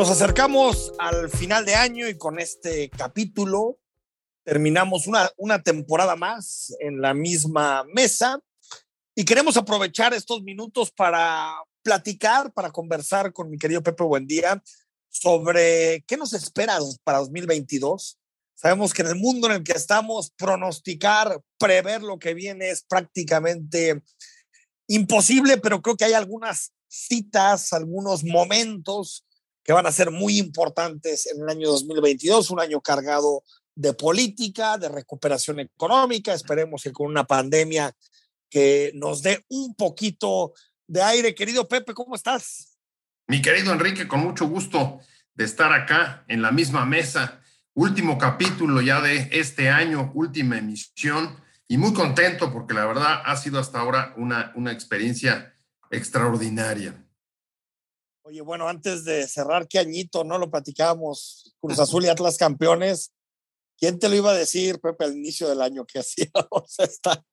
Nos acercamos al final de año y con este capítulo terminamos una, una temporada más en la misma mesa y queremos aprovechar estos minutos para platicar, para conversar con mi querido Pepe Buendía sobre qué nos espera para 2022. Sabemos que en el mundo en el que estamos, pronosticar, prever lo que viene es prácticamente imposible, pero creo que hay algunas citas, algunos momentos que van a ser muy importantes en el año 2022, un año cargado de política, de recuperación económica, esperemos que con una pandemia que nos dé un poquito de aire. Querido Pepe, ¿cómo estás? Mi querido Enrique, con mucho gusto de estar acá en la misma mesa. Último capítulo ya de este año, última emisión, y muy contento porque la verdad ha sido hasta ahora una, una experiencia extraordinaria. Oye, bueno, antes de cerrar, qué añito, ¿no? Lo platicábamos, Cruz Azul y Atlas campeones. ¿Quién te lo iba a decir, Pepe, al inicio del año que hacíamos esta?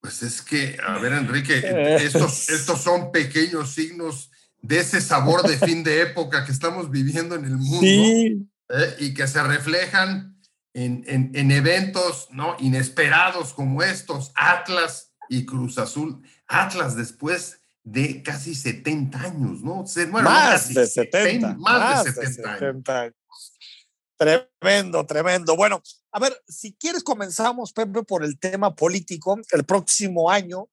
Pues es que, a ver, Enrique, estos, estos son pequeños signos de ese sabor de fin de época que estamos viviendo en el mundo sí. ¿eh? y que se reflejan en, en, en, eventos ¿no? inesperados como estos, Atlas y Cruz Azul. Atlas después de casi 70 años, ¿no? Bueno, más, de 70, más, de 70, años. Tremendo, tremendo. Bueno, a ver, si quieres comenzamos, Pepe, por el tema político. El próximo año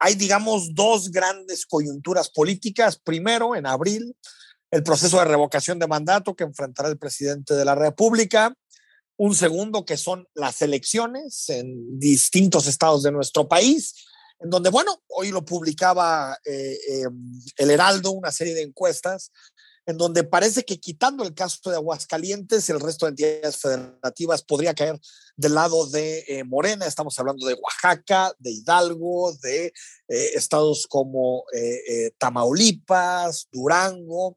hay, digamos, dos grandes coyunturas políticas. Primero, en abril, el proceso de revocación de mandato que enfrentará el presidente de la República. Un segundo, que son las elecciones en distintos estados de nuestro país en donde, bueno, hoy lo publicaba eh, eh, el Heraldo, una serie de encuestas, en donde parece que quitando el caso de Aguascalientes, el resto de entidades federativas podría caer del lado de eh, Morena. Estamos hablando de Oaxaca, de Hidalgo, de estados como Tamaulipas, Durango.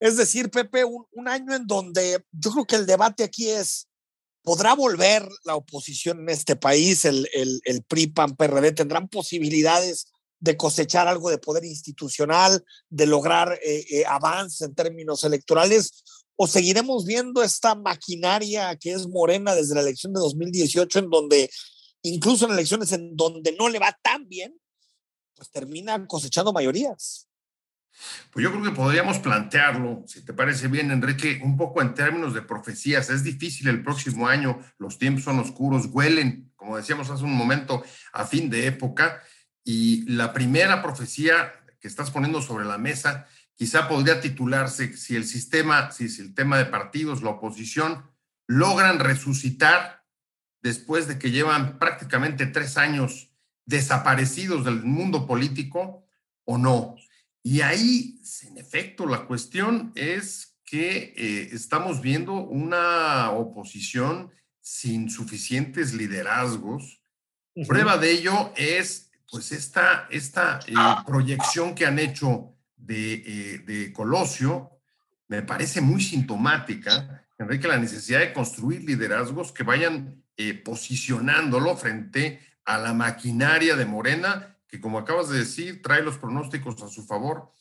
Es decir, Pepe, un, un año en donde yo creo que el debate aquí es ¿Podrá volver la oposición en este país? ¿El, el, el PRI, PAN, PRD tendrán posibilidades de cosechar algo de poder institucional, de lograr eh, eh, avance en términos electorales? ¿O seguiremos viendo esta maquinaria que es morena desde la elección de 2018, en donde incluso en elecciones en donde no le va tan bien, pues terminan cosechando mayorías? Pues yo creo que podríamos plantearlo, si te parece bien, Enrique, un poco en términos de profecías. Es difícil el próximo año, los tiempos son oscuros, huelen, como decíamos hace un momento, a fin de época. Y la primera profecía que estás poniendo sobre la mesa quizá podría titularse si el sistema, si el tema de partidos, la oposición, logran resucitar después de que llevan prácticamente tres años desaparecidos del mundo político o no. Y ahí, en efecto, la cuestión es que eh, estamos viendo una oposición sin suficientes liderazgos. Prueba de ello es pues esta, esta eh, ah. proyección que han hecho de, eh, de, Colosio, me parece muy sintomática, Enrique, la necesidad de construir liderazgos que vayan posicionándolo frente a la maquinaria de Morena que como acabas de decir, trae los pronósticos a su favor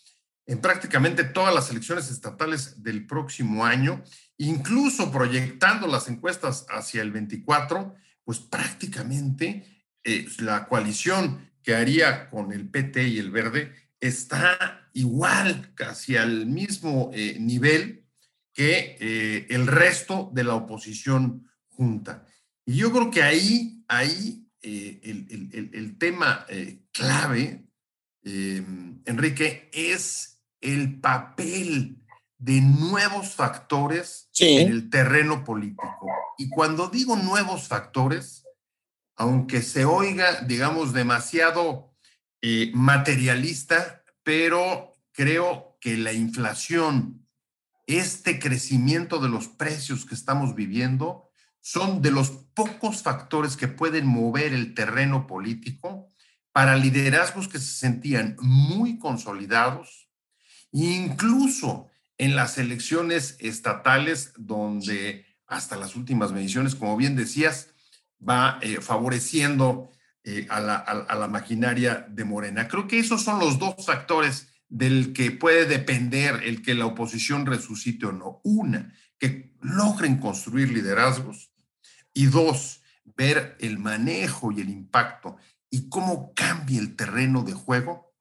en prácticamente todas las elecciones estatales del próximo año, incluso proyectando las encuestas hacia el 24, pues prácticamente eh, la coalición que haría con el PT y el Verde está igual, casi al mismo eh, nivel que eh, el resto de la oposición junta. Y yo creo que ahí, ahí eh, el, tema eh, clave, eh, Enrique, es el papel de nuevos factores en el terreno político. Y cuando digo nuevos factores, aunque se oiga, digamos, demasiado materialista, pero creo que la inflación, este crecimiento de los precios que estamos viviendo, son de los pocos factores que pueden mover el terreno político para liderazgos que se sentían muy consolidados, incluso en las elecciones estatales donde hasta las últimas mediciones, como bien decías, va eh, favoreciendo eh, a, la, a, la, maquinaria de Morena. Creo que esos son los dos factores del que puede depender el que la oposición resucite o no. Una, que logren construir liderazgos y dos, ver el manejo y el impacto y cómo cambia el terreno de juego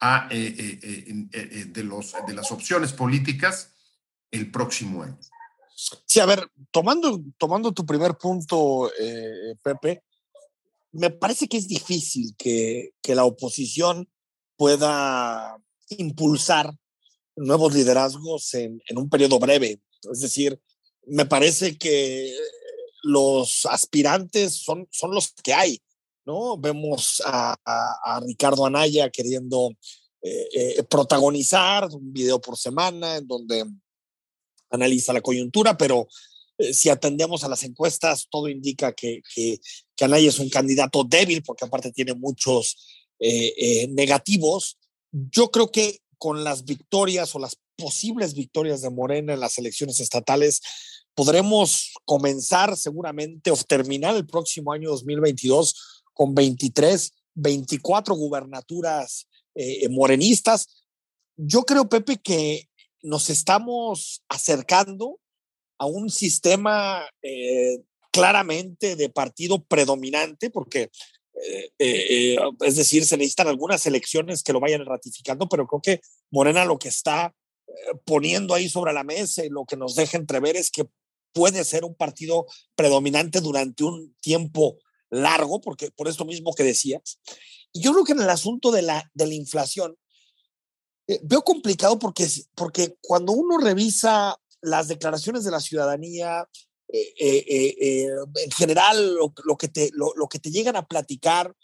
a, de, los, de las opciones políticas el próximo año. Sí, a ver, tomando, tomando tu primer punto, eh, Pepe, me parece que es difícil que, que, la oposición pueda impulsar nuevos liderazgos en, en, un periodo breve. Es decir, me parece que los aspirantes son, son los que hay, ¿no? Vemos a, Ricardo Anaya queriendo eh, eh, protagonizar un video por semana en donde analiza la coyuntura, pero eh, si atendemos a las encuestas, todo indica que, que, que, Anaya es un candidato débil, porque aparte tiene muchos negativos. Yo creo que con las victorias o las posibles victorias de Morena en las elecciones estatales, podremos comenzar seguramente o terminar el próximo año 2022 con 23, 24 gubernaturas morenistas. Yo creo, Pepe, que nos estamos acercando a un sistema eh, claramente de partido predominante, porque eh, eh, es decir, se necesitan algunas elecciones que lo vayan ratificando, pero creo que Morena lo que está poniendo ahí sobre la mesa y lo que nos deja entrever es que puede ser un partido predominante durante un tiempo largo, porque por esto mismo que decías. Y yo creo que en el asunto de la, de la inflación, eh, veo complicado porque, porque cuando uno revisa las declaraciones de la ciudadanía, eh, eh, en general lo, que te, lo, que te llegan a platicar,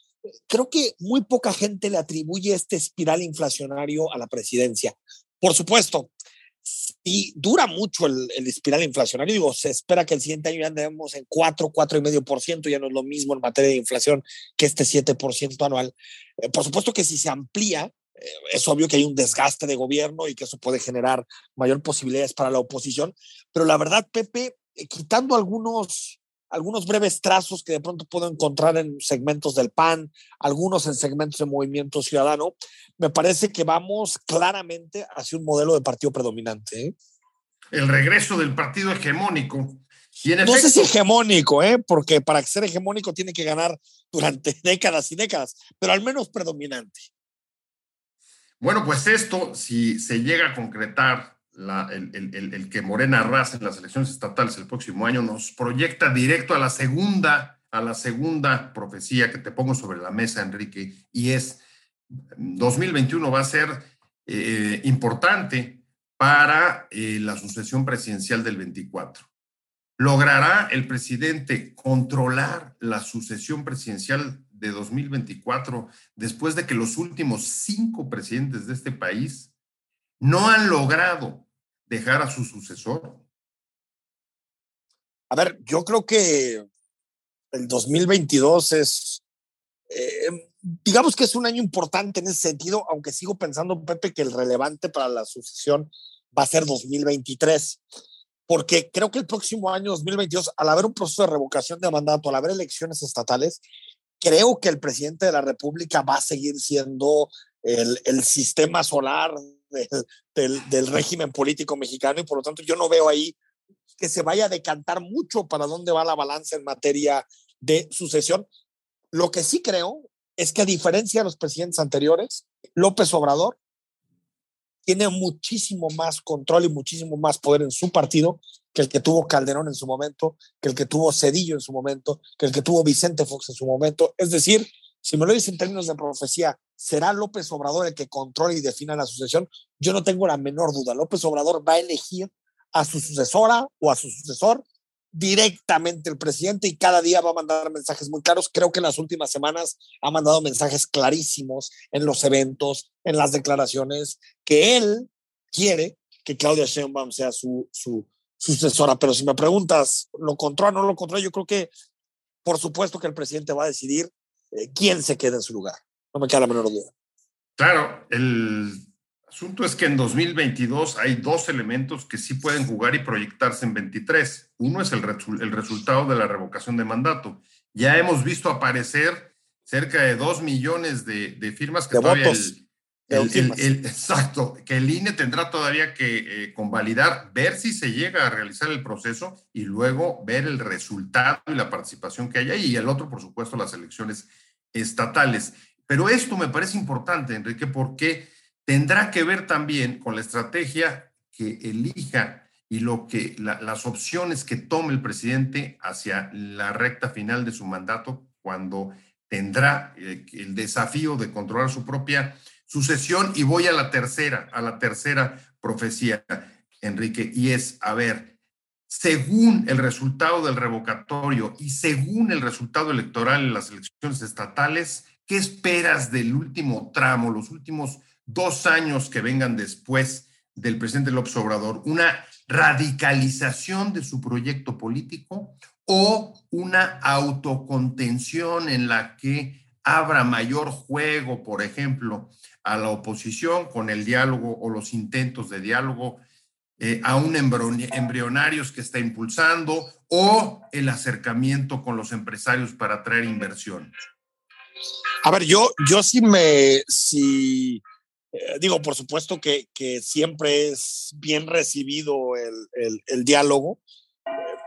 creo que muy poca gente le atribuye este espiral inflacionario a la presidencia. Por supuesto, si dura mucho el, el, espiral inflacionario, digo, se espera que el siguiente año ya andemos en 4, 4,5%, ya no es lo mismo en materia de inflación que este 7% anual. por supuesto que si se amplía, eh, es obvio que hay un desgaste de gobierno y que eso puede generar mayor posibilidades para la oposición, pero la verdad, Pepe, eh, quitando algunos, algunos breves trazos que de pronto puedo encontrar en segmentos del PAN, algunos en segmentos de Movimiento Ciudadano, me parece que vamos claramente hacia un modelo de partido predominante. ¿eh? El regreso del partido hegemónico. no sé si hegemónico, ¿eh? porque para ser hegemónico tiene que ganar durante décadas y décadas, pero al menos predominante. Bueno, pues esto, si se llega a concretar el, que Morena arrase en las elecciones estatales el próximo año, nos proyecta directo a la segunda, a la segunda profecía que te pongo sobre la mesa, Enrique, y es 2021 va a ser eh, importante para eh, la sucesión presidencial del 24. ¿Logrará el presidente controlar la sucesión presidencial de 2024, después de que los últimos cinco presidentes de este país no han logrado dejar a su sucesor? A ver, yo creo que el 2022 es, eh, digamos que es un año importante en ese sentido, aunque sigo pensando, Pepe, que el relevante para la sucesión va a ser 2023 porque creo que el próximo año 2022, al haber un proceso de revocación de mandato, al haber elecciones estatales, creo que el presidente de la República va a seguir siendo el, el sistema solar del, del, régimen político mexicano y por lo tanto yo no veo ahí que se vaya a decantar mucho para dónde va la balanza en materia de sucesión. Lo que sí creo es que a diferencia de los presidentes anteriores, López Obrador tiene muchísimo más control y muchísimo más poder en su partido que el que tuvo Calderón en su momento, que el que tuvo Cedillo en su momento, que el que tuvo Vicente Fox en su momento. Es decir, si me lo dice en términos de profecía, ¿será López Obrador el que controle y defina la sucesión? Yo no tengo la menor duda. López Obrador va a elegir a su sucesora o a su sucesor directamente el presidente y cada día va a mandar mensajes muy claros. Creo que en las últimas semanas ha mandado mensajes clarísimos en los eventos, en las declaraciones, que él quiere que Claudia Sheinbaum sea su, su, sucesora. Pero si me preguntas, ¿lo controla o no lo controla? Yo creo que, por supuesto, que el presidente va a decidir quién se queda en su lugar. No me queda la menor duda. Claro, el asunto es que en 2022 hay dos elementos que sí pueden jugar y proyectarse en 23. Uno es el, el resultado de la revocación de mandato. Ya hemos visto aparecer cerca de dos millones de, firmas que todavía el, exacto, que el INE tendrá todavía que eh, convalidar, ver si se llega a realizar el proceso y luego ver el resultado y la participación que hay ahí. Y el otro, por supuesto, las elecciones estatales. Pero esto me parece importante, Enrique, porque tendrá que ver también con la estrategia que elija y lo que las opciones que tome el presidente hacia la recta final de su mandato cuando tendrá eh, el desafío de controlar su propia sucesión. Y voy a la tercera, a la tercera profecía, Enrique, y es, a ver, según el resultado del revocatorio y según el resultado electoral en las elecciones estatales, ¿qué esperas del último tramo, los últimos dos años que vengan después del presidente López Obrador? ¿Una radicalización de su proyecto político o una autocontención en la que abra mayor juego, por ejemplo, a la oposición con el diálogo o los intentos de diálogo, eh, a un embrionarios que está impulsando o el acercamiento con los empresarios para atraer inversión? A ver, yo, yo sí me, sí, eh, digo, por supuesto que, que, siempre es bien recibido el, el, diálogo,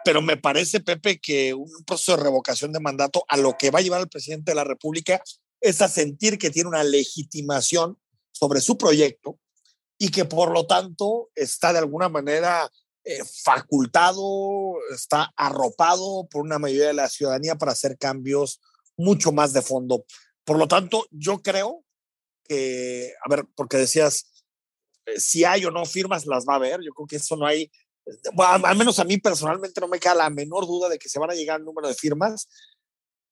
pero me parece, Pepe, que un proceso de revocación de mandato a lo que va a llevar el presidente de la República es a sentir que tiene una legitimación sobre su proyecto y que por lo tanto está de alguna manera eh, facultado, está arropado por una mayoría de la ciudadanía para hacer cambios mucho más de fondo. Por lo tanto, yo creo que, a ver, porque decías, eh, si hay o no firmas, las va a ver. Yo creo que eso no hay, bueno, al menos a mí personalmente no me queda la menor duda de que se van a llegar al número de firmas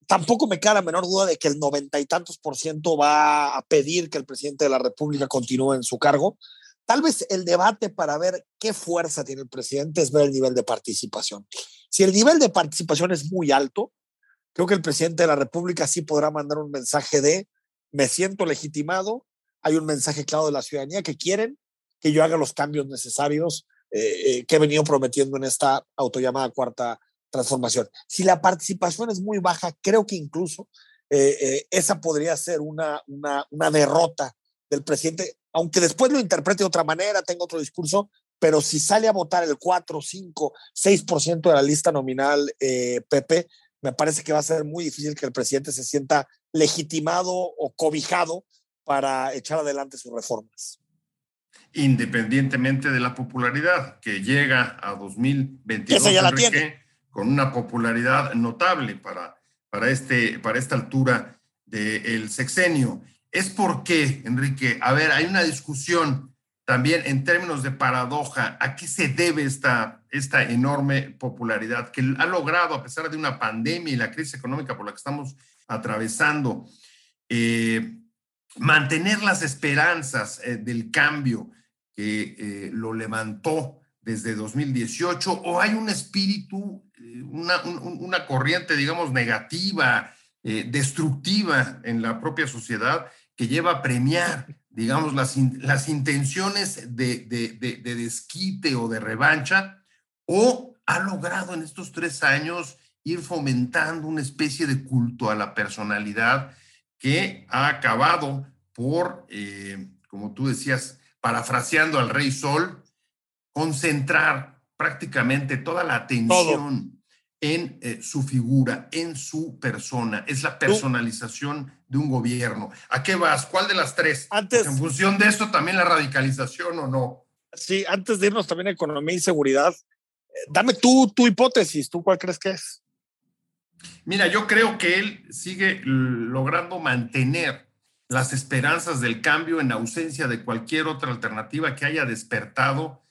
tampoco me queda la menor duda de que el noventa y tantos por ciento va a pedir que el presidente de la República continúe en su cargo. Tal vez el debate para ver qué fuerza tiene el presidente es ver el nivel de participación. Si el nivel de participación es muy alto, creo que el presidente de la República sí podrá mandar un mensaje de me siento legitimado, hay un mensaje claro de la ciudadanía que quieren que yo haga los cambios necesarios eh, eh, que he venido prometiendo en esta autollamada cuarta transformación. Si la participación es muy baja, creo que incluso eh, eh, esa podría ser una, una, una, derrota del presidente, aunque después lo interprete de otra manera, tenga otro discurso, pero si sale a votar el 4, 5, 6% de la lista nominal eh, Pepe, me parece que va a ser muy difícil que el presidente se sienta legitimado o cobijado para echar adelante sus reformas. Independientemente de la popularidad que llega a 2022. Esa ya la tiene con una popularidad notable para, para, este, para esta altura del sexenio. Es porque, Enrique, a ver, hay una discusión también en términos de paradoja, ¿a qué se debe esta, esta enorme popularidad que ha logrado, a pesar de una pandemia y la crisis económica por la que estamos atravesando, eh, mantener las esperanzas eh, del cambio que eh, lo levantó desde 2018 o hay un espíritu una, corriente, digamos, negativa, eh, destructiva en la propia sociedad que lleva a premiar, digamos, las, las intenciones de, de, desquite o de revancha, o ha logrado en estos tres años ir fomentando una especie de culto a la personalidad que ha acabado por, eh, como tú decías, parafraseando al rey Sol, concentrar prácticamente toda la atención en eh, su figura, en su persona. Es la personalización de un gobierno. ¿A qué vas? ¿Cuál de las tres? Antes, en función de esto, también la radicalización o no. Sí, antes de irnos también a economía y seguridad, eh, dame tú tu hipótesis, ¿tú cuál crees que es? Mira, yo creo que él sigue logrando mantener las esperanzas del cambio en ausencia de cualquier otra alternativa que haya despertado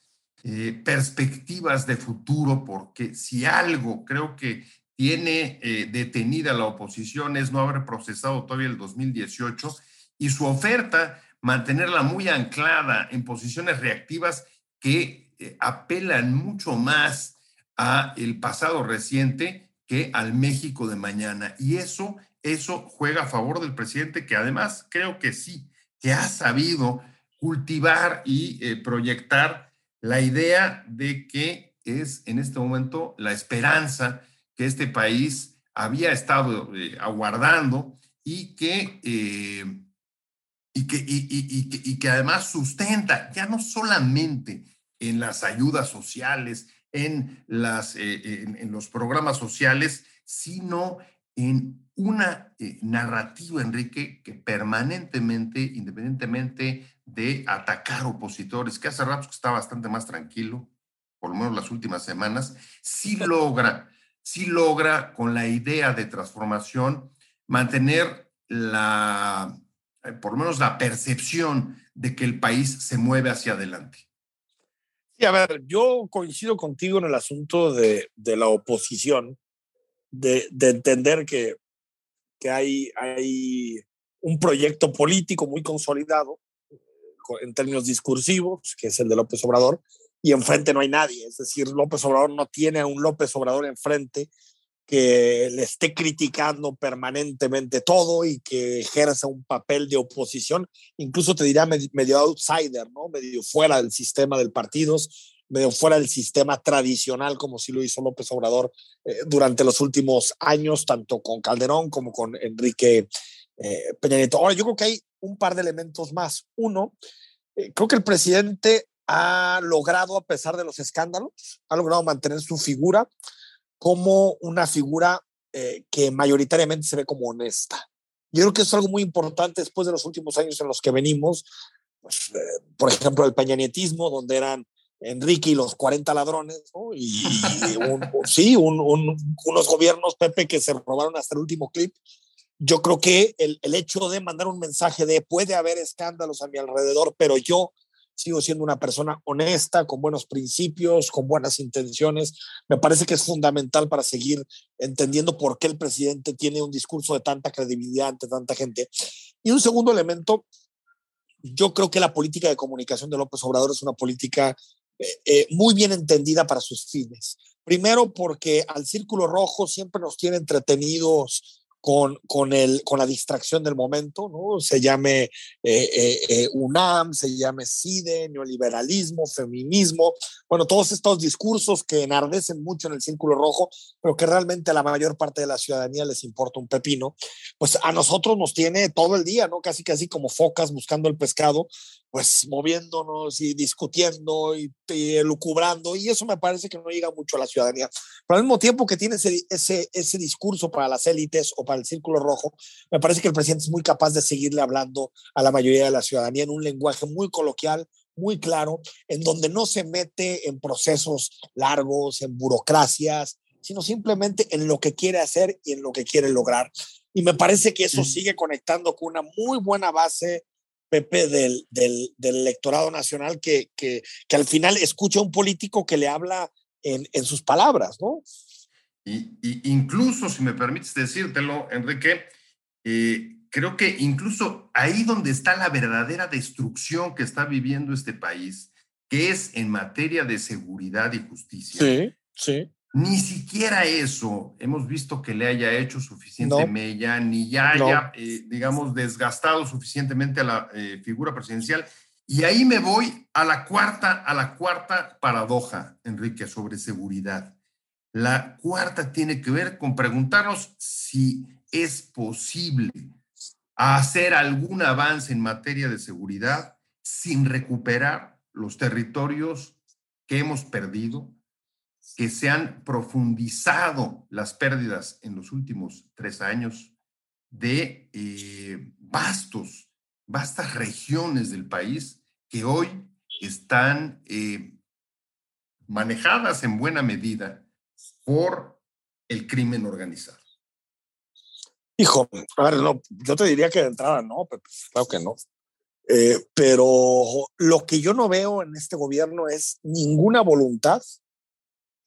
eh, perspectivas de futuro, porque si algo creo que tiene eh, detenida la oposición es no haber procesado todavía el 2018 y su oferta mantenerla muy anclada en posiciones reactivas que eh, apelan mucho más a el pasado reciente que al México de mañana. Y eso, eso juega a favor del presidente, que además creo que sí, que ha sabido cultivar y proyectar la idea de que es en este momento la esperanza que este país había estado eh, aguardando y que, eh, y, que, y, que, además sustenta ya no solamente en las ayudas sociales, en, las, en, los programas sociales, sino en una narrativa, Enrique, que permanentemente, independientemente de atacar opositores, que hace rato está bastante más tranquilo, por lo menos las últimas semanas, sí logra, sí logra con la idea de transformación mantener la, eh, por lo menos la percepción de que el país se mueve hacia adelante. Sí, a ver, yo coincido contigo en el asunto de, de la oposición, de, de entender que, que hay, hay un proyecto político muy consolidado en términos discursivos, que es el de López Obrador, y enfrente no hay nadie. Es decir, López Obrador no tiene a un López Obrador enfrente que le esté criticando permanentemente todo y que ejerza un papel de oposición, incluso te diría medio outsider, ¿no? medio fuera del sistema del partidos, medio fuera del sistema tradicional, como sí lo hizo López Obrador eh, durante los últimos años, tanto con Calderón como con Enrique eh, Peña Nieto. Ahora, yo creo que hay un par de elementos más. Uno, eh, creo que el presidente ha logrado, a pesar de los escándalos, ha logrado mantener su figura como una figura eh, que mayoritariamente se ve como honesta. Yo creo que es algo muy importante después de los últimos años en los que venimos, pues, eh, por ejemplo, el peñanietismo, donde eran Enrique y los 40 ladrones, y, sí, unos gobiernos, Pepe, que se robaron hasta el último clip, yo creo que el, el, hecho de mandar un mensaje de puede haber escándalos a mi alrededor, pero yo sigo siendo una persona honesta, con buenos principios, con buenas intenciones, me parece que es fundamental para seguir entendiendo por qué el presidente tiene un discurso de tanta credibilidad ante tanta gente. Y un segundo elemento, yo creo que la política de comunicación de López Obrador es una política eh, muy bien entendida para sus fines. Primero porque al círculo rojo siempre nos tiene entretenidos con, con, el, con la distracción del momento, ¿no? Se llame eh, eh, eh, UNAM, se llame CIDE, neoliberalismo, feminismo, bueno, todos estos discursos que enardecen mucho en el círculo rojo, pero que realmente a la mayor parte de la ciudadanía les importa un pepino, pues a nosotros nos tiene todo el día, ¿no? Casi casi como focas buscando el pescado, pues moviéndonos y discutiendo y, y, lucubrando, y eso me parece que no llega mucho a la ciudadanía. Pero al mismo tiempo que tiene ese, ese, ese discurso para las élites o para el círculo rojo, me parece que el presidente es muy capaz de seguirle hablando a la mayoría de la ciudadanía en un lenguaje muy coloquial, muy claro, en donde no se mete en procesos largos, en burocracias, sino simplemente en lo que quiere hacer y en lo que quiere lograr. Y me parece que eso sigue conectando con una muy buena base Pepe, del, del, del electorado nacional que, que, que, al final escucha a un político que le habla en, en sus palabras, ¿no? Y, y, incluso, si me permites decírtelo, Enrique, eh, creo que incluso ahí donde está la verdadera destrucción que está viviendo este país, que es en materia de seguridad y justicia. Sí, sí. Ni siquiera eso hemos visto que le haya hecho suficiente mella, ni ya haya, eh, digamos, desgastado suficientemente a la eh, figura presidencial. Y ahí me voy a la cuarta, a la cuarta paradoja, Enrique, sobre seguridad. La cuarta tiene que ver con preguntarnos si es posible hacer algún avance en materia de seguridad sin recuperar los territorios que hemos perdido, que se han profundizado las pérdidas en los últimos tres años de eh, vastos, vastas regiones del país que hoy están eh, manejadas en buena medida por el crimen organizado. Hijo, a ver, no, yo te diría que de entrada no, pero claro que no. Eh, pero lo que yo no veo en este gobierno es ninguna voluntad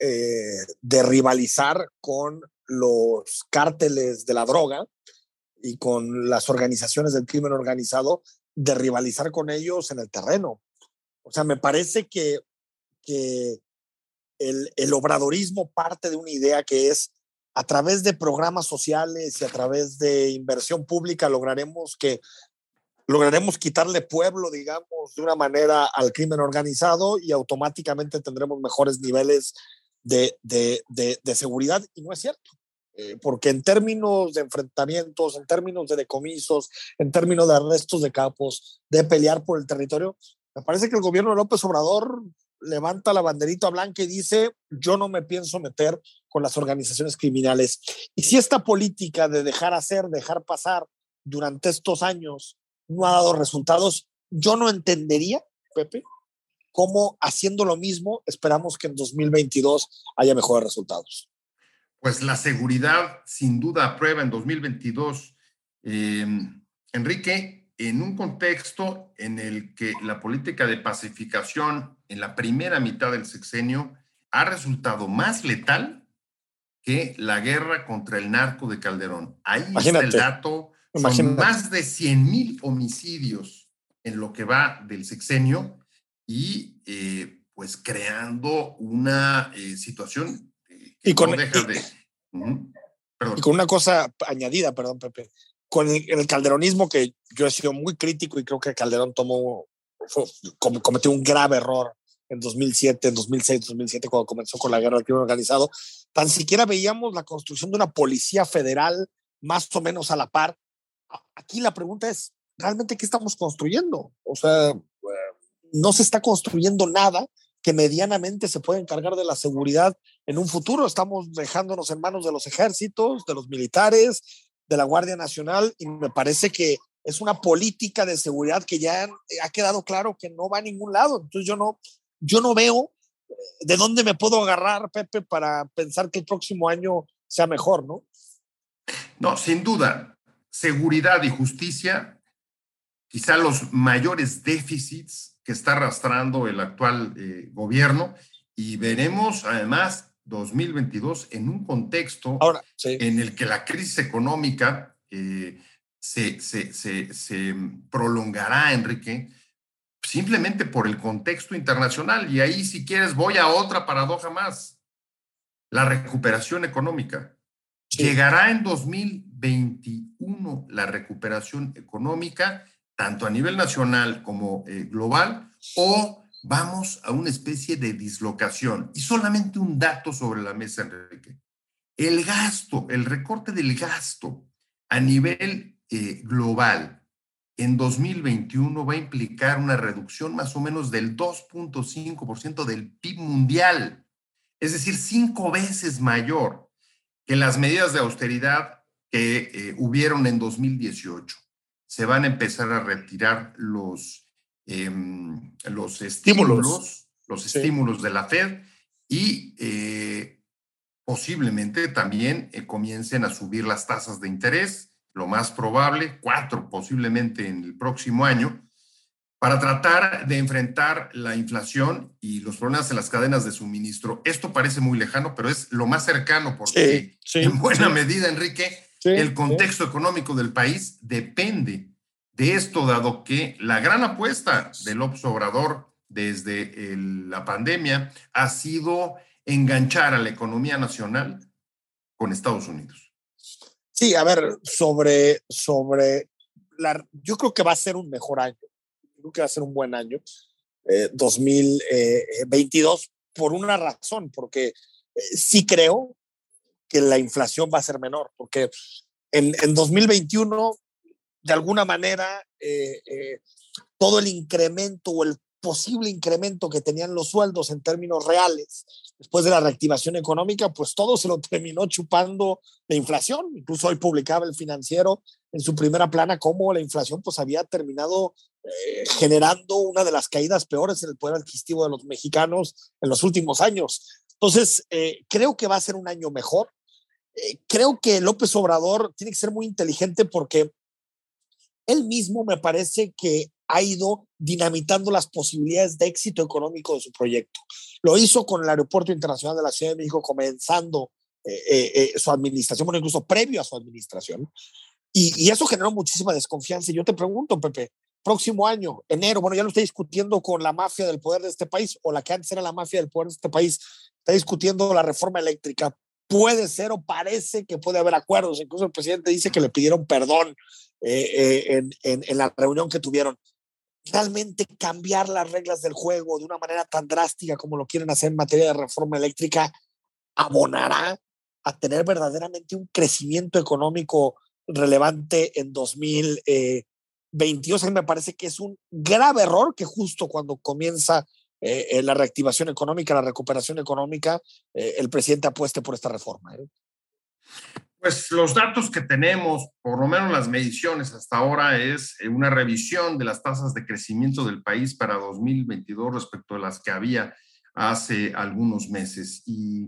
eh, de rivalizar con los cárteles de la droga y con las organizaciones del crimen organizado, de rivalizar con ellos en el terreno. O sea, me parece que que el, el obradorismo parte de una idea que es a través de programas sociales y a través de inversión pública lograremos que lograremos quitarle pueblo, digamos, de una manera al crimen organizado y automáticamente tendremos mejores niveles de, de, de, seguridad. Y no es cierto, eh, porque en términos de enfrentamientos, en términos de decomisos, en términos de arrestos de capos, de pelear por el territorio, me parece que el gobierno de López Obrador levanta la banderita blanca y dice, yo no me pienso meter con las organizaciones criminales. Y si esta política de dejar hacer, dejar pasar durante estos años no ha dado resultados, yo no entendería, Pepe, cómo haciendo lo mismo esperamos que en 2022 haya mejores resultados. Pues la seguridad sin duda aprueba en 2022. Eh, Enrique, en un contexto en el que la política de pacificación en la primera mitad del sexenio ha resultado más letal que la guerra contra el narco de Calderón. Ahí está el dato son más de 100 mil homicidios en lo que va del sexenio y eh, pues creando una eh, situación eh, y con, deja de... y con una cosa añadida, perdón, Pepe, con el, calderonismo que yo he sido muy crítico y creo que Calderón tomó, cometió un grave error en 2007, en 2006, 2007, cuando comenzó con la guerra del crimen organizado, tan siquiera veíamos la construcción de una policía federal más o menos a la par aquí la pregunta es, ¿realmente qué estamos construyendo? O sea, no se está construyendo nada que medianamente se pueda encargar de la seguridad en un futuro. Estamos dejándonos en manos de los ejércitos, de los militares, de la Guardia Nacional, y me parece que es una política de seguridad que ya ha quedado claro que no va a ningún lado. Entonces yo no, yo no veo eh, de dónde me puedo agarrar, Pepe, para pensar que el próximo año sea mejor, ¿no? No, sin duda seguridad y justicia, quizá los mayores déficits que está arrastrando el actual eh, gobierno y veremos además 2022 en un contexto en el que la crisis económica eh, se, se, se, prolongará, Enrique, simplemente por el contexto internacional. Y ahí, si quieres, voy a otra paradoja más. La recuperación económica. Llegará en 2021 la recuperación económica, tanto a nivel nacional como eh, global, o vamos a una especie de dislocación. Y solamente un dato sobre la mesa, Enrique. El gasto, el recorte del gasto a nivel eh, global en 2021 va a implicar una reducción más o menos del 2.5% del PIB mundial, es decir, cinco veces mayor que las medidas de austeridad que eh, hubieron en 2018 se van a empezar a retirar los, em, los estímulos, los estímulos de la Fed y eh, posiblemente también eh, comiencen a subir las tasas de interés, lo más probable, cuatro posiblemente en el próximo año, para tratar de enfrentar la inflación y los problemas en las cadenas de suministro. Esto parece muy lejano, pero es lo más cercano porque en buena medida, Enrique, el contexto económico del país depende de esto, dado que la gran apuesta del Obrador desde la pandemia ha sido enganchar a la economía nacional con Estados Unidos. Sí, a ver, sobre, sobre la, yo creo que va a ser un mejor año creo que va a ser un buen año, 2022, eh, por una razón, porque eh, sí creo que la inflación va a ser menor, porque en, en 2021, de alguna manera, eh, todo el incremento o el posible incremento que tenían los sueldos en términos reales después de la reactivación económica, pues todo se lo terminó chupando la inflación. Incluso hoy publicaba el financiero en su primera plana cómo la inflación pues había terminado eh, generando una de las caídas peores en el poder adquisitivo de los mexicanos en los últimos años. Entonces, eh, creo que va a ser un año mejor. Eh, creo que López Obrador tiene que ser muy inteligente porque él mismo me parece que ha ido dinamitando las posibilidades de éxito económico de su proyecto. Lo hizo con el Aeropuerto Internacional de la Ciudad de México, comenzando eh, eh, eh, su administración, bueno, incluso previo a su administración. Y, y, eso generó muchísima desconfianza. Y yo te pregunto, Pepe, próximo año, enero, bueno, ya lo estoy discutiendo con la mafia del poder de este país o la que antes era la mafia del poder de este país, está discutiendo la reforma eléctrica. Puede ser o parece que puede haber acuerdos. Incluso el presidente dice que le pidieron perdón eh, eh, en, la reunión que tuvieron. Realmente cambiar las reglas del juego de una manera tan drástica como lo quieren hacer en materia de reforma eléctrica abonará a tener verdaderamente un crecimiento económico relevante en 2022. me parece que es un grave error que justo cuando comienza eh, eh, la reactivación económica, la recuperación económica, eh, el presidente apueste por esta reforma. Pues los datos que tenemos, por lo menos las mediciones hasta ahora, es una revisión de las tasas de crecimiento del país para 2022 respecto a las que había hace algunos meses. Y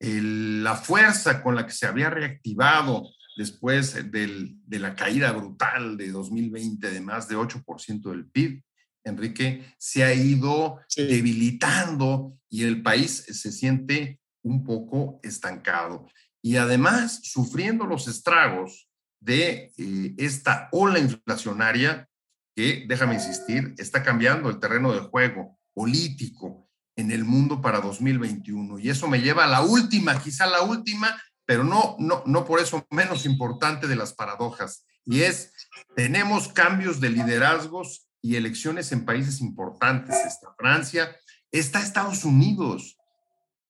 la fuerza con la que se había reactivado después de la caída brutal de 2020 de más de 8% del PIB, Enrique, se ha ido debilitando y el país se siente un poco estancado. Y además, sufriendo los estragos de eh, esta ola inflacionaria que, déjame insistir, está cambiando el terreno de juego político en el mundo para 2021. Y eso me lleva a la última, quizá la última, pero no, no, no por eso menos importante de las paradojas. Y es, tenemos cambios de liderazgos y elecciones en países importantes. Está Francia, está Estados Unidos.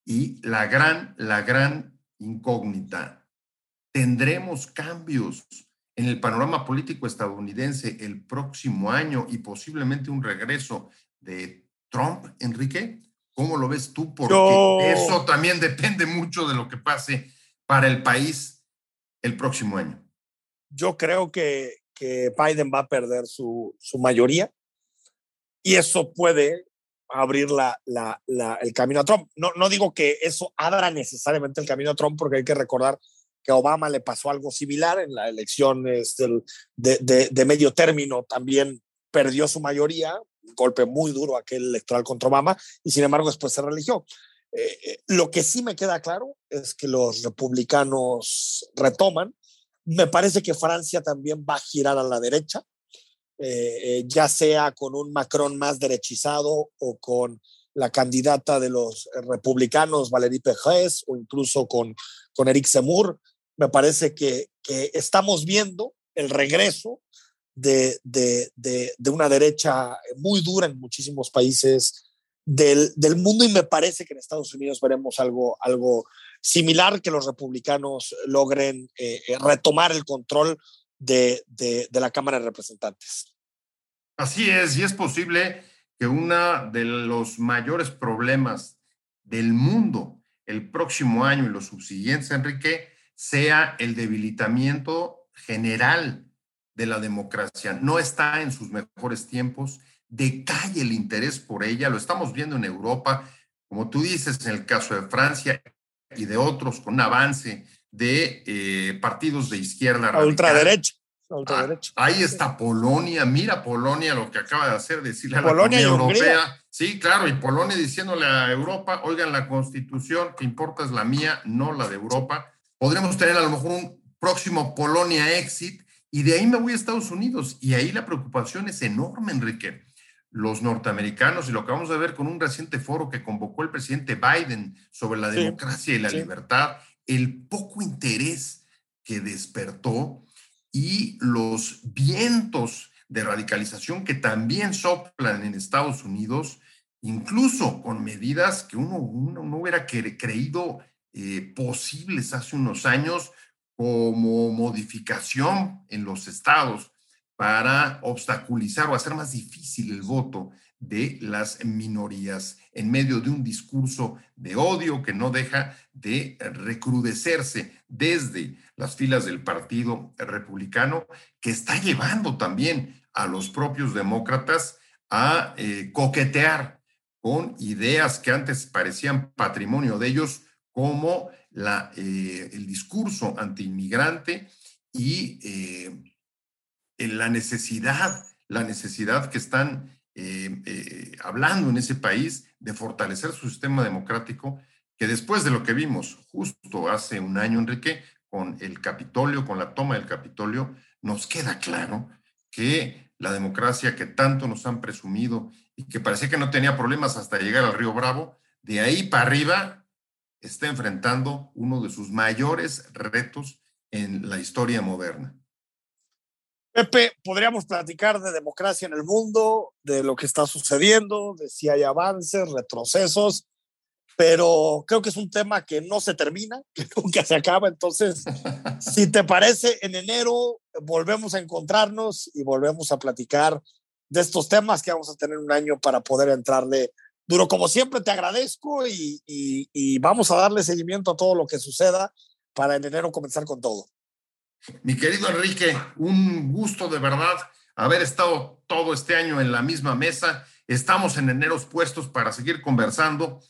Y la gran, la gran incógnita, tendremos cambios en el panorama político estadounidense el próximo año y posiblemente un regreso de Trump, Enrique. ¿Cómo lo ves tú? Porque eso también depende mucho de lo que pase para el país el próximo año. Yo creo que, que Biden va a perder su, su mayoría y eso puede abrir la, la, el camino a Trump. No, no digo que eso abra necesariamente el camino a Trump, porque hay que recordar que a Obama le pasó algo similar en la elección de, de, de, medio término, también perdió su mayoría, golpe muy duro aquel electoral contra Obama y sin embargo después se religió. Eh, eh, lo que sí me queda claro es que los republicanos retoman. Me parece que Francia también va a girar a la derecha, eh, ya sea con un Macron más derechizado o con la candidata de los republicanos, Valérie Pécresse, o incluso con, con Eric Zemmour. Me parece que, que estamos viendo el regreso de, de, de, una derecha muy dura en muchísimos países del, del, mundo y me parece que en Estados Unidos veremos algo, algo similar, que los republicanos logren eh, eh, retomar el control de, de, la Cámara de Representantes. Así es, y es posible que uno de los mayores problemas del mundo el próximo año y los subsiguientes, Enrique, sea el debilitamiento general de la democracia. No está en sus mejores tiempos, decae el interés por ella, lo estamos viendo en Europa, como tú dices, en el caso de Francia y de otros, con un avance de eh, partidos de izquierda. A ultraderecha. Ah, ahí está Polonia, mira Polonia lo que acaba de hacer, decirle a la Polonia Europea. Sí, claro, y Polonia diciéndole a Europa, oigan, la constitución que importa es la mía, no la de Europa. Podremos tener a lo mejor un próximo Polonia exit y de ahí me voy a Estados Unidos. Y ahí la preocupación es enorme, Enrique. Los norteamericanos, y lo acabamos de ver con un reciente foro que convocó el presidente Biden sobre la democracia y la libertad, el poco interés que despertó y los vientos de radicalización que también soplan en Estados Unidos, incluso con medidas que uno, no hubiera creído eh, posibles hace unos años, como modificación en los estados para obstaculizar o hacer más difícil el voto de las minorías en medio de un discurso de odio que no deja de recrudecerse desde las filas del Partido Republicano, que está llevando también a los propios demócratas a eh, coquetear con ideas que antes parecían patrimonio de ellos, como la, eh, el discurso antiinmigrante y eh, la necesidad, la necesidad que están eh, hablando en ese país de fortalecer su sistema democrático, que después de lo que vimos justo hace un año, Enrique, con el Capitolio, con la toma del Capitolio, nos queda claro que la democracia que tanto nos han presumido y que parecía que no tenía problemas hasta llegar al Río Bravo, de ahí para arriba está enfrentando uno de sus mayores retos en la historia moderna. Pepe, podríamos platicar de democracia en el mundo, de lo que está sucediendo, de si hay avances, retrocesos, pero creo que es un tema que no se termina, que nunca se acaba. Entonces, si te parece, en enero volvemos a encontrarnos y volvemos a platicar de estos temas que vamos a tener un año para poder entrarle duro. Como siempre, te agradezco y, y vamos a darle seguimiento a todo lo que suceda para en enero comenzar con todo. Mi querido Enrique, un gusto de verdad haber estado todo este año en la misma mesa. Estamos en enero puestos para seguir conversando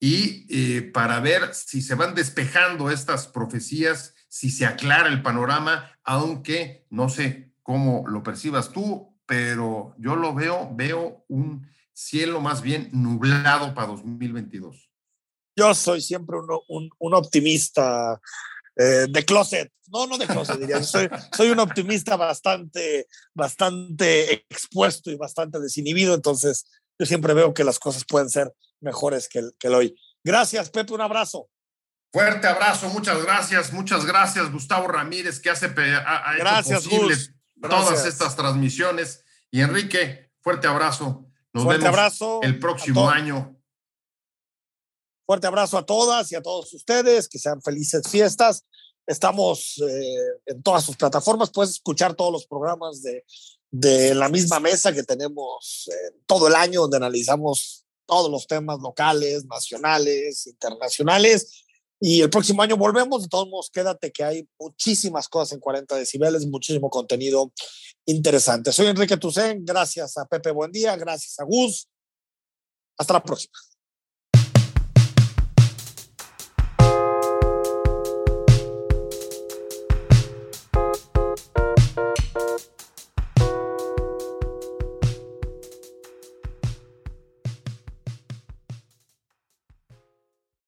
y eh, para ver si se van despejando estas profecías, si se aclara el panorama, aunque no sé cómo lo percibas tú, pero yo lo veo, veo un cielo más bien nublado para 2022. Yo soy siempre un, un, optimista eh, de closet, no, no de closet, diría, soy, soy un optimista bastante, bastante expuesto y bastante desinhibido, entonces yo siempre veo que las cosas pueden ser mejores que el, que hoy. Gracias, Pepe, un abrazo. Fuerte abrazo, muchas gracias, muchas gracias, Gustavo Ramírez, que hace ha, gracias, posible todas estas transmisiones. Y Enrique, fuerte abrazo. Nos fuerte vemos abrazo el próximo año. Fuerte abrazo a todas y a todos ustedes, que sean felices fiestas. Estamos eh, en todas sus plataformas, puedes escuchar todos los programas de, de la misma mesa que tenemos eh, todo el año, donde analizamos todos los temas locales, nacionales, internacionales. Y el próximo año volvemos. De todos modos, quédate que hay muchísimas cosas en 40 decibeles, muchísimo contenido interesante. Soy Enrique Tucen. Gracias a Pepe Buendía. Gracias a Gus. Hasta la próxima.